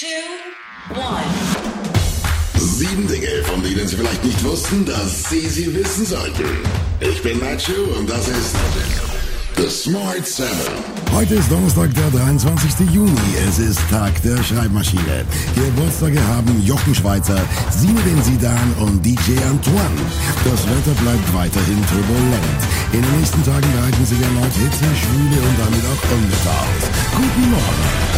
two, one. Sieben Dinge, von denen Sie vielleicht nicht wussten, dass Sie sie wissen sollten. Ich bin Nacho und das ist The Smart Seven. Heute ist Donnerstag, der 23. Juni. Es ist Tag der Schreibmaschine. Geburtstage haben Jochen Schweizer, Sinedin Sidan und DJ Antoine. Das Wetter bleibt weiterhin turbulent. In den nächsten Tagen breiten sich erneut Hitze, Schwüle und damit auch Unwetter aus. Guten Morgen.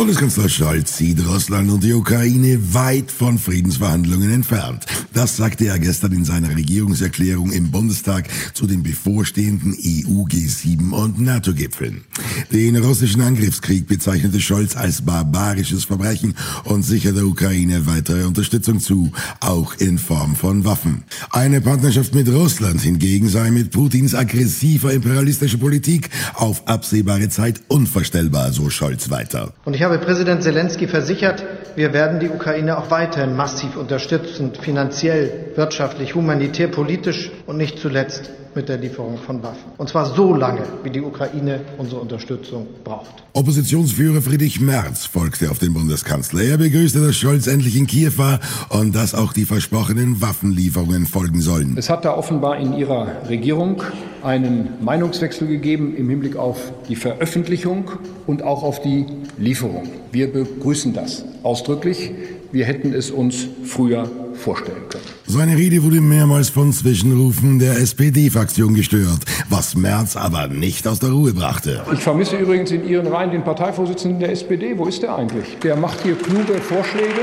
Bundeskanzler Scholz sieht Russland und die Ukraine weit von Friedensverhandlungen entfernt. Das sagte er gestern in seiner Regierungserklärung im Bundestag zu den bevorstehenden EU, G7 und NATO-Gipfeln. Den russischen Angriffskrieg bezeichnete Scholz als barbarisches Verbrechen und sichert der Ukraine weitere Unterstützung zu, auch in Form von Waffen. Eine Partnerschaft mit Russland hingegen sei mit Putins aggressiver imperialistischer Politik auf absehbare Zeit unvorstellbar, so Scholz weiter. Und ich habe Präsident Zelensky versichert, wir werden die Ukraine auch weiterhin massiv unterstützen, finanziell, wirtschaftlich, humanitär, politisch und nicht zuletzt mit der Lieferung von Waffen. Und zwar so lange, wie die Ukraine unsere Unterstützung braucht. Oppositionsführer Friedrich Merz folgte auf den Bundeskanzler. Er begrüßte, dass Scholz endlich in Kiew war und dass auch die versprochenen Waffenlieferungen folgen sollen. Es hat da offenbar in Ihrer Regierung einen Meinungswechsel gegeben im Hinblick auf die Veröffentlichung und auch auf die Lieferung. Wir begrüßen das ausdrücklich. Wir hätten es uns früher vorstellen können. Seine Rede wurde mehrmals von Zwischenrufen der SPD-Fraktion gestört, was Merz aber nicht aus der Ruhe brachte. Ich vermisse übrigens in Ihren Reihen den Parteivorsitzenden der SPD. Wo ist der eigentlich? Der macht hier kluge Vorschläge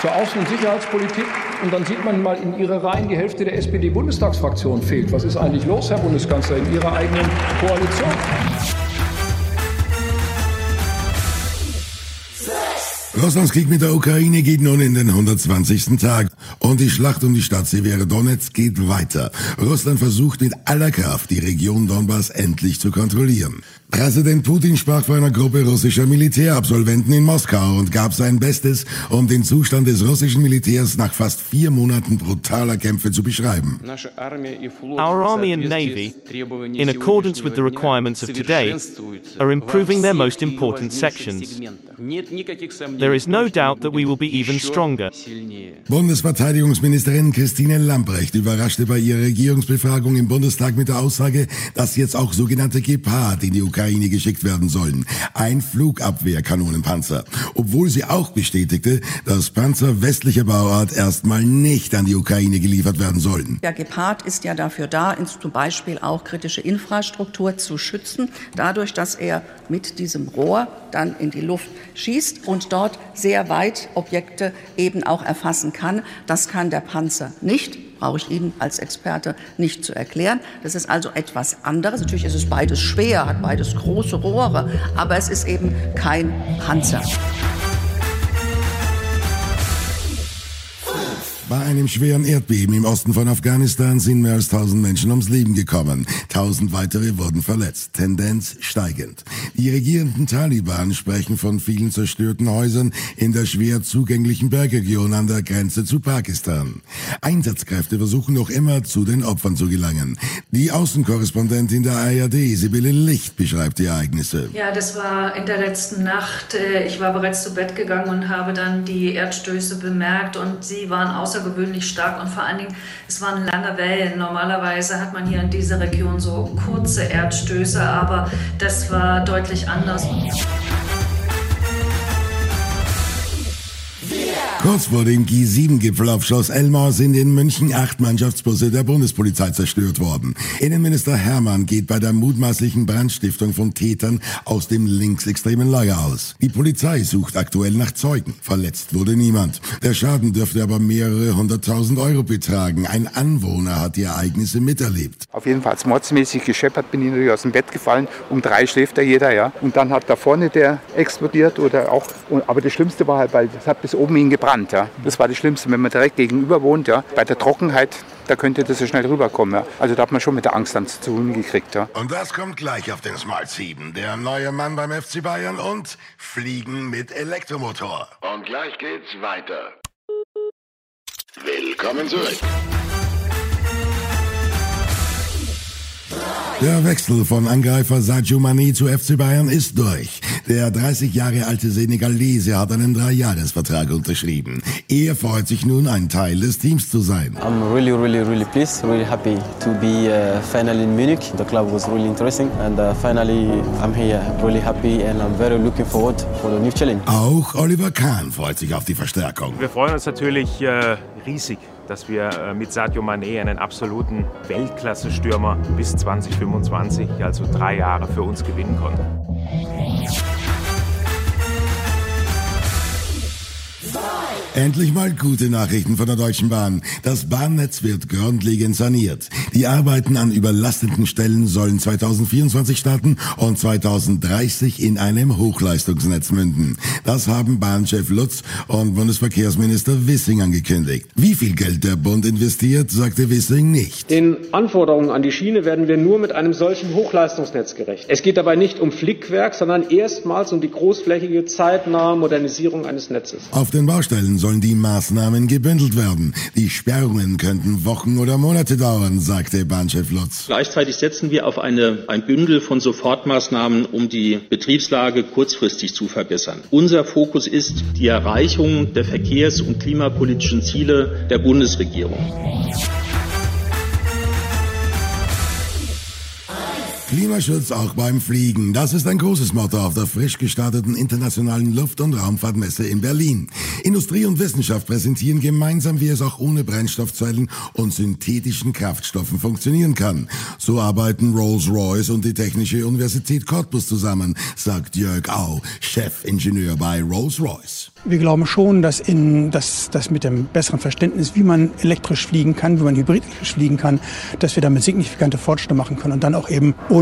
zur Außen- und Sicherheitspolitik. Und dann sieht man mal in Ihre Reihen, die Hälfte der SPD-Bundestagsfraktion fehlt. Was ist eigentlich los, Herr Bundeskanzler, in Ihrer eigenen Koalition? Russlands Krieg mit der Ukraine geht nun in den 120. Tag und die Schlacht um die Stadt Severodonetsk geht weiter. Russland versucht mit aller Kraft, die Region Donbass endlich zu kontrollieren. Präsident Putin sprach vor einer Gruppe russischer Militärabsolventen in Moskau und gab sein Bestes, um den Zustand des russischen Militärs nach fast vier Monaten brutaler Kämpfe zu beschreiben. Our Army and Navy, in accordance with the requirements of today, are improving their most important sections. There is no doubt that we will be even stronger. Bundesverteidigungsministerin Christine Lambrecht überraschte bei ihrer Regierungsbefragung im Bundestag mit der Aussage, dass jetzt auch sogenannte Gepard in die Ukraine geschickt werden sollen. Ein Flugabwehrkanonenpanzer. Obwohl sie auch bestätigte, dass Panzer westlicher Bauart erstmal nicht an die Ukraine geliefert werden sollen. Der Gepard ist ja dafür da, zum Beispiel auch kritische Infrastruktur zu schützen, dadurch, dass er mit diesem Rohr dann in die Luft schießt und dort sehr weit Objekte eben auch erfassen kann. Das kann der Panzer nicht brauche ich Ihnen als Experte nicht zu erklären. Das ist also etwas anderes. Natürlich ist es beides schwer, hat beides große Rohre, aber es ist eben kein Panzer. Bei einem schweren Erdbeben im Osten von Afghanistan sind mehr als 1000 Menschen ums Leben gekommen. 1000 weitere wurden verletzt. Tendenz steigend. Die regierenden Taliban sprechen von vielen zerstörten Häusern in der schwer zugänglichen Bergregion an der Grenze zu Pakistan. Einsatzkräfte versuchen noch immer zu den Opfern zu gelangen. Die Außenkorrespondentin der ARD, Sibylle Licht, beschreibt die Ereignisse. Ja, das war in der letzten Nacht. Äh, ich war bereits zu Bett gegangen und habe dann die Erdstöße bemerkt und sie waren außer außergewöhnlich stark und vor allen Dingen, es waren lange Wellen. Normalerweise hat man hier in dieser Region so kurze Erdstöße, aber das war deutlich anders. Kurz vor dem G7-Gipfel auf Schloss Elmau sind in München acht Mannschaftsbusse der Bundespolizei zerstört worden. Innenminister Hermann geht bei der mutmaßlichen Brandstiftung von Tätern aus dem linksextremen Lager aus. Die Polizei sucht aktuell nach Zeugen. Verletzt wurde niemand. Der Schaden dürfte aber mehrere hunderttausend Euro betragen. Ein Anwohner hat die Ereignisse miterlebt. Auf jeden Fall mordsmäßig gescheppert, bin ich natürlich aus dem Bett gefallen. Um drei schläft da jeder, ja. Und dann hat da vorne der explodiert oder auch, aber das Schlimmste war halt, weil das hat bis oben hingebrannt. Brand. Ja. Das war das Schlimmste, wenn man direkt gegenüber wohnt. Ja. Bei der Trockenheit, da könnte das so schnell rüberkommen. Ja. Also da hat man schon mit der Angst dann zu tun gekriegt. Ja. Und das kommt gleich auf den Smart 7. Der neue Mann beim FC Bayern und Fliegen mit Elektromotor. Und gleich geht's weiter. Willkommen zurück. Der Wechsel von Angreifer Sadio Mane zu FC Bayern ist durch. Der 30 Jahre alte Senegalese hat einen Dreijahresvertrag unterschrieben. Er freut sich nun, ein Teil des Teams zu sein. I'm really, really, really pleased, really happy to be uh, finally in Munich. The club was really interesting and uh, finally I'm here, really happy and I'm very looking forward for the new challenge. Auch Oliver Kahn freut sich auf die Verstärkung. Wir freuen uns natürlich äh, riesig, dass wir äh, mit Sadio Mané einen absoluten Weltklasse-Stürmer bis 2025, also drei Jahre für uns gewinnen konnten. Endlich mal gute Nachrichten von der Deutschen Bahn. Das Bahnnetz wird grundlegend saniert. Die Arbeiten an überlasteten Stellen sollen 2024 starten und 2030 in einem Hochleistungsnetz münden. Das haben Bahnchef Lutz und Bundesverkehrsminister Wissing angekündigt. Wie viel Geld der Bund investiert, sagte Wissing nicht. Den Anforderungen an die Schiene werden wir nur mit einem solchen Hochleistungsnetz gerecht. Es geht dabei nicht um Flickwerk, sondern erstmals um die großflächige, zeitnahe Modernisierung eines Netzes. Auf den Baustellen sollen die Maßnahmen gebündelt werden. Die Sperrungen könnten Wochen oder Monate dauern, sagte Bahnchef Lutz. Gleichzeitig setzen wir auf eine, ein Bündel von Sofortmaßnahmen, um die Betriebslage kurzfristig zu verbessern. Unser Fokus ist die Erreichung der verkehrs- und klimapolitischen Ziele der Bundesregierung. Klimaschutz auch beim Fliegen. Das ist ein großes Motto auf der frisch gestarteten internationalen Luft- und Raumfahrtmesse in Berlin. Industrie und Wissenschaft präsentieren gemeinsam, wie es auch ohne Brennstoffzellen und synthetischen Kraftstoffen funktionieren kann. So arbeiten Rolls-Royce und die Technische Universität Cottbus zusammen, sagt Jörg Au, Chefingenieur bei Rolls-Royce. Wir glauben schon, dass, in, dass, dass mit dem besseren Verständnis, wie man elektrisch fliegen kann, wie man hybridisch fliegen kann, dass wir damit signifikante Fortschritte machen können und dann auch eben ohne